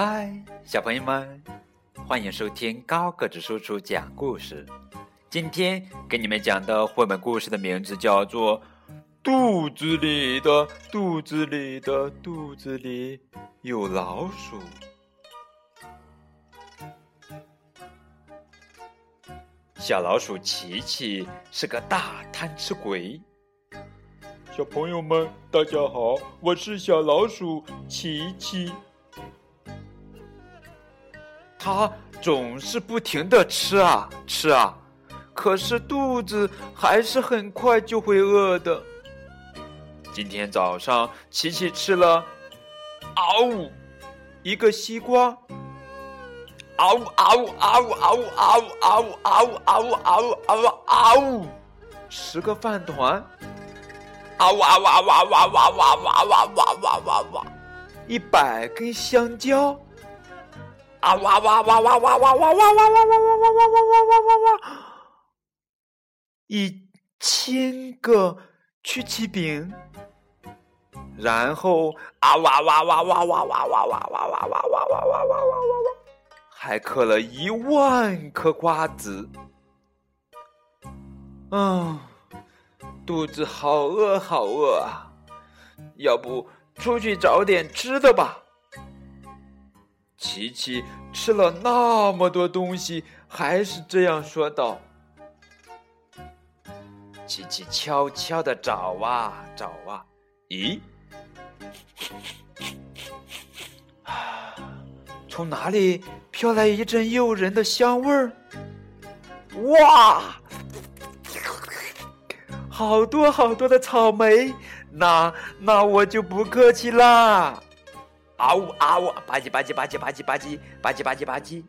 嗨，小朋友们，欢迎收听高个子叔叔讲故事。今天给你们讲的绘本故事的名字叫做《肚子里的肚子里的肚子里有老鼠》。小老鼠琪琪是个大贪吃鬼。小朋友们，大家好，我是小老鼠琪琪。它总是不停的吃啊吃啊，可是肚子还是很快就会饿的。今天早上，琪琪吃了，嗷呜，一个西瓜，嗷呜嗷呜嗷呜嗷呜嗷呜嗷呜嗷呜嗷呜嗷呜嗷呜嗷呜，十个饭团，嗷呜嗷呜嗷呜嗷呜嗷呜嗷呜嗷呜嗷呜嗷呜，一百根香蕉。啊哇哇哇哇哇哇哇哇哇哇哇哇哇哇哇哇哇！一千个曲奇饼，然后啊哇哇哇哇哇哇哇哇哇哇哇哇哇哇哇哇哇！还嗑了一万颗瓜子。嗯，肚子好饿好饿啊！要不出去找点吃的吧？琪琪吃了那么多东西，还是这样说道：“琪琪悄悄的找啊找啊，咦，啊，从哪里飘来一阵诱人的香味儿？哇，好多好多的草莓！那那我就不客气啦。”啊呜啊呜，吧唧吧唧吧唧吧唧吧唧吧唧吧唧吧唧，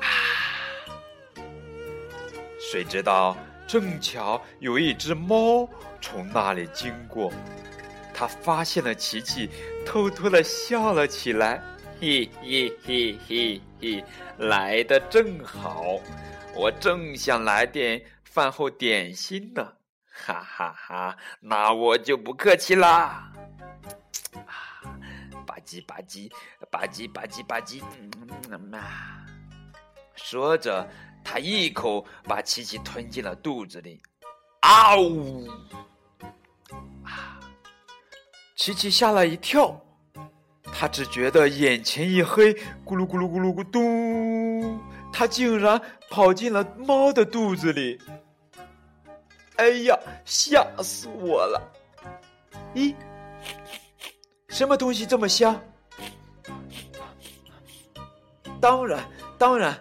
啊！谁知道正巧有一只猫从那里经过，它发现了琪琪，偷偷的笑了起来，嘿嘿嘿嘿嘿，来的正好，我正想来点饭后点心呢，哈哈哈，那我就不客气啦。吧唧吧唧，吧唧吧唧吧唧，嗯啊！说着，他一口把琪琪吞进了肚子里。啊呜！啊！琪琪吓了一跳，他只觉得眼前一黑，咕噜咕噜咕噜咕咚，他竟然跑进了猫的肚子里。哎呀，吓死我了！咦？什么东西这么香？当然，当然，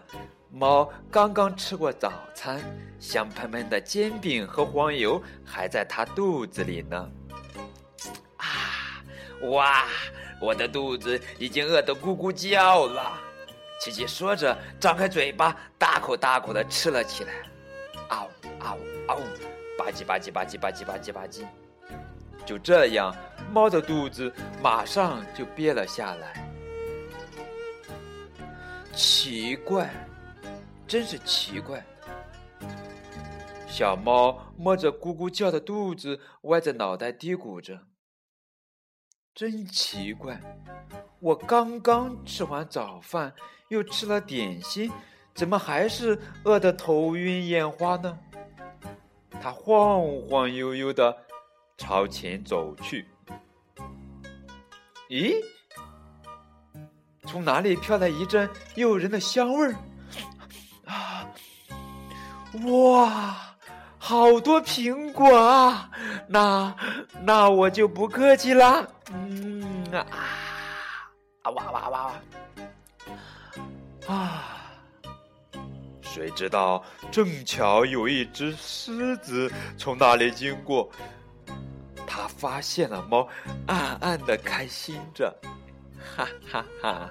猫刚刚吃过早餐，香喷喷的煎饼和黄油还在它肚子里呢。啊，哇，我的肚子已经饿得咕咕叫了。琪琪说着，张开嘴巴，大口大口的吃了起来。嗷嗷嗷，吧唧吧唧吧唧吧唧吧唧吧唧。就这样，猫的肚子马上就憋了下来。奇怪，真是奇怪。小猫摸着咕咕叫的肚子，歪着脑袋嘀咕着：“真奇怪，我刚刚吃完早饭，又吃了点心，怎么还是饿得头晕眼花呢？”它晃晃悠悠的。朝前走去，咦？从哪里飘来一阵诱人的香味儿？啊！哇，好多苹果啊！那那我就不客气啦。嗯啊啊哇哇哇！啊！谁知道正巧有一只狮子从那里经过。发现了猫，暗暗的开心着，哈哈哈！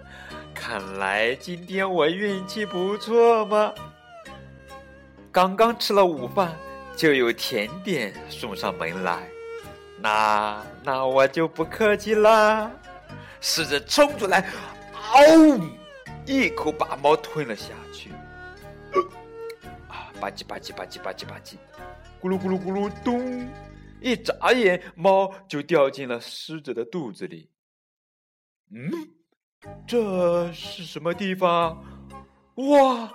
看来今天我运气不错嘛。刚刚吃了午饭，就有甜点送上门来，那那我就不客气啦。狮子冲出来，嗷，一口把猫吞了下去。啊，吧唧吧唧吧唧吧唧吧唧，咕噜咕噜咕噜咚。一眨眼，猫就掉进了狮子的肚子里。嗯，这是什么地方？哇，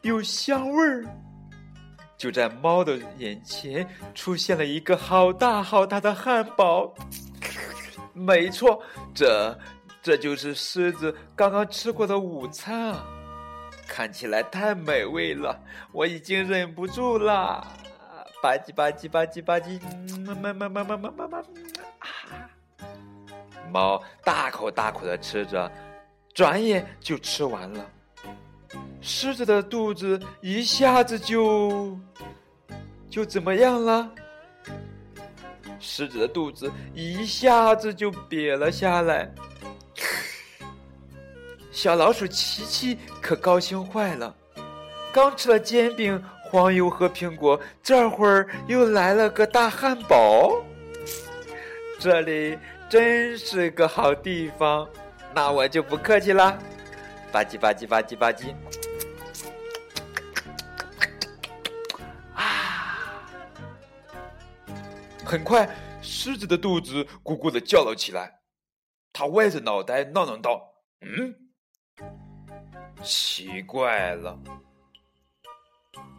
有香味儿！就在猫的眼前出现了一个好大好大的汉堡。没错，这这就是狮子刚刚吃过的午餐啊！看起来太美味了，我已经忍不住了。吧唧吧唧吧唧吧唧，嘛嘛嘛嘛嘛嘛嘛嘛啊！猫大口大口的吃着，转眼就吃完了。狮子的肚子一下子就就怎么样了？狮子的肚子一下子就瘪了下来。小老鼠琪琪可高兴坏了，刚吃了煎饼。黄油和苹果，这会儿又来了个大汉堡。这里真是个好地方，那我就不客气啦！吧唧吧唧吧唧吧唧。啊！很快，狮子的肚子咕咕的叫了起来，它歪着脑袋闹闹道：“嗯，奇怪了。”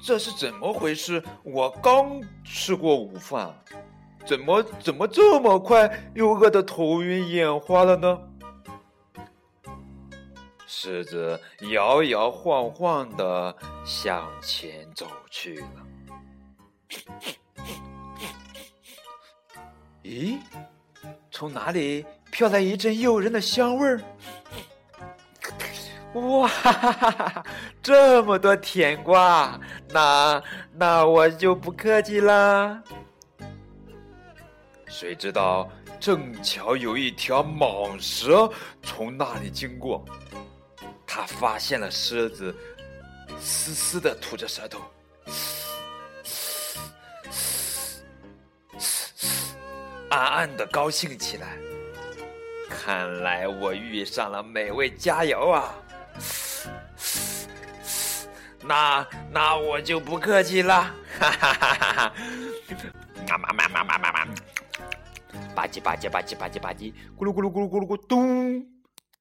这是怎么回事？我刚吃过午饭，怎么怎么这么快又饿得头晕眼花了呢？狮子摇摇晃晃的向前走去了。咦，从哪里飘来一阵诱人的香味儿？哇哈哈哈哈！这么多甜瓜，那那我就不客气啦。谁知道正巧有一条蟒蛇从那里经过，它发现了狮子，嘶嘶的吐着舌头，暗暗的高兴起来。看来我遇上了美味佳肴啊！那那我就不客气了，哈哈哈哈哈！嘛嘛嘛嘛嘛嘛嘛，吧唧吧唧吧唧吧唧吧唧，咕噜咕噜咕噜咕噜咕咚，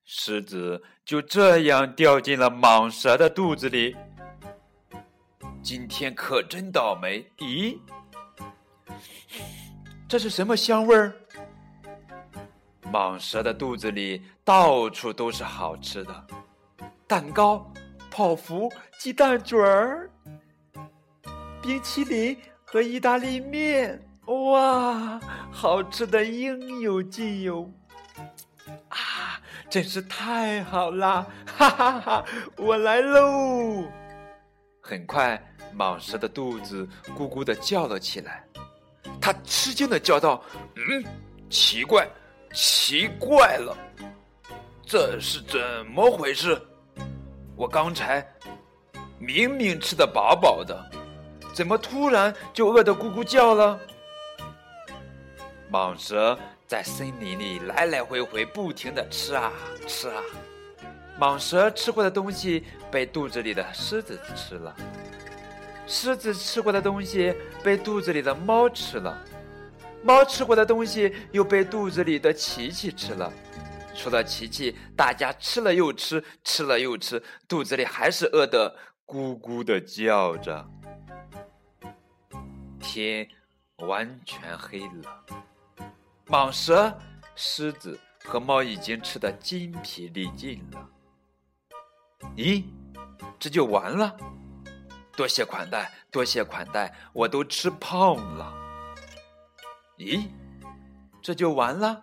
狮子就这样掉进了蟒蛇的肚子里。今天可真倒霉！咦，这是什么香味儿？蟒蛇的肚子里到处都是好吃的，蛋糕。泡芙、鸡蛋卷儿、冰淇淋和意大利面，哇，好吃的应有尽有！啊，真是太好啦！哈哈哈，我来喽！很快，蟒蛇的肚子咕咕的叫了起来，它吃惊的叫道：“嗯，奇怪，奇怪了，这是怎么回事？”我刚才明明吃的饱饱的，怎么突然就饿得咕咕叫了？蟒蛇在森林里来来回回，不停的吃啊吃啊。蟒蛇吃过的东西被肚子里的狮子吃了，狮子吃过的东西被肚子里的猫吃了，猫吃过的东西又被肚子里的琪琪吃了。除了琪琪，大家吃了又吃，吃了又吃，肚子里还是饿得咕咕的叫着。天完全黑了，蟒蛇、狮子和猫已经吃得筋疲力尽了。咦，这就完了？多谢款待，多谢款待，我都吃胖了。咦，这就完了？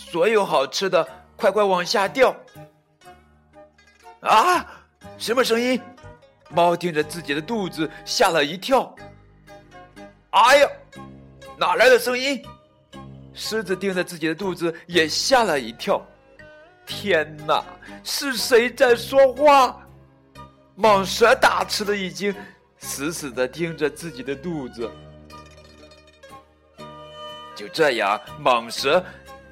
所有好吃的，快快往下掉！啊，什么声音？猫盯着自己的肚子，吓了一跳。哎呀，哪来的声音？狮子盯着自己的肚子，也吓了一跳。天哪，是谁在说话？蟒蛇大吃了一惊死死的盯着自己的肚子。就这样，蟒蛇。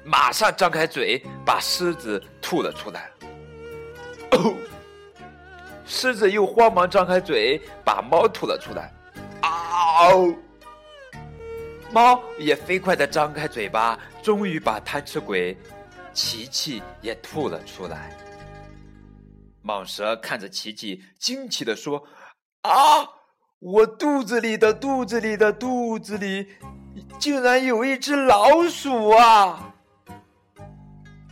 马上张开嘴，把狮子吐了出来。哦，狮子又慌忙张开嘴，把猫吐了出来。嗷！猫也飞快的张开嘴巴，终于把贪吃鬼琪琪也吐了出来。蟒蛇看着琪琪，惊奇地说：“啊，我肚子里的肚子里的肚子里，竟然有一只老鼠啊！”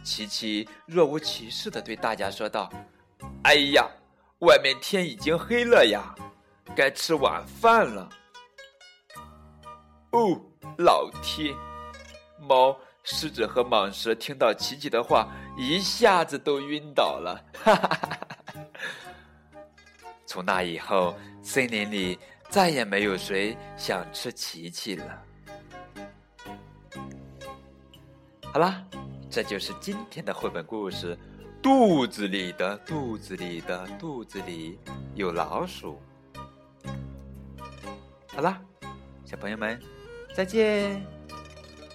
琪琪若无其事的对大家说道：“哎呀，外面天已经黑了呀，该吃晚饭了。”哦，老天！猫。狮子和蟒蛇听到琪琪的话，一下子都晕倒了。哈哈哈哈从那以后，森林里再也没有谁想吃琪琪了。好啦，这就是今天的绘本故事。肚子里的肚子里的肚子里有老鼠。好啦，小朋友们，再见。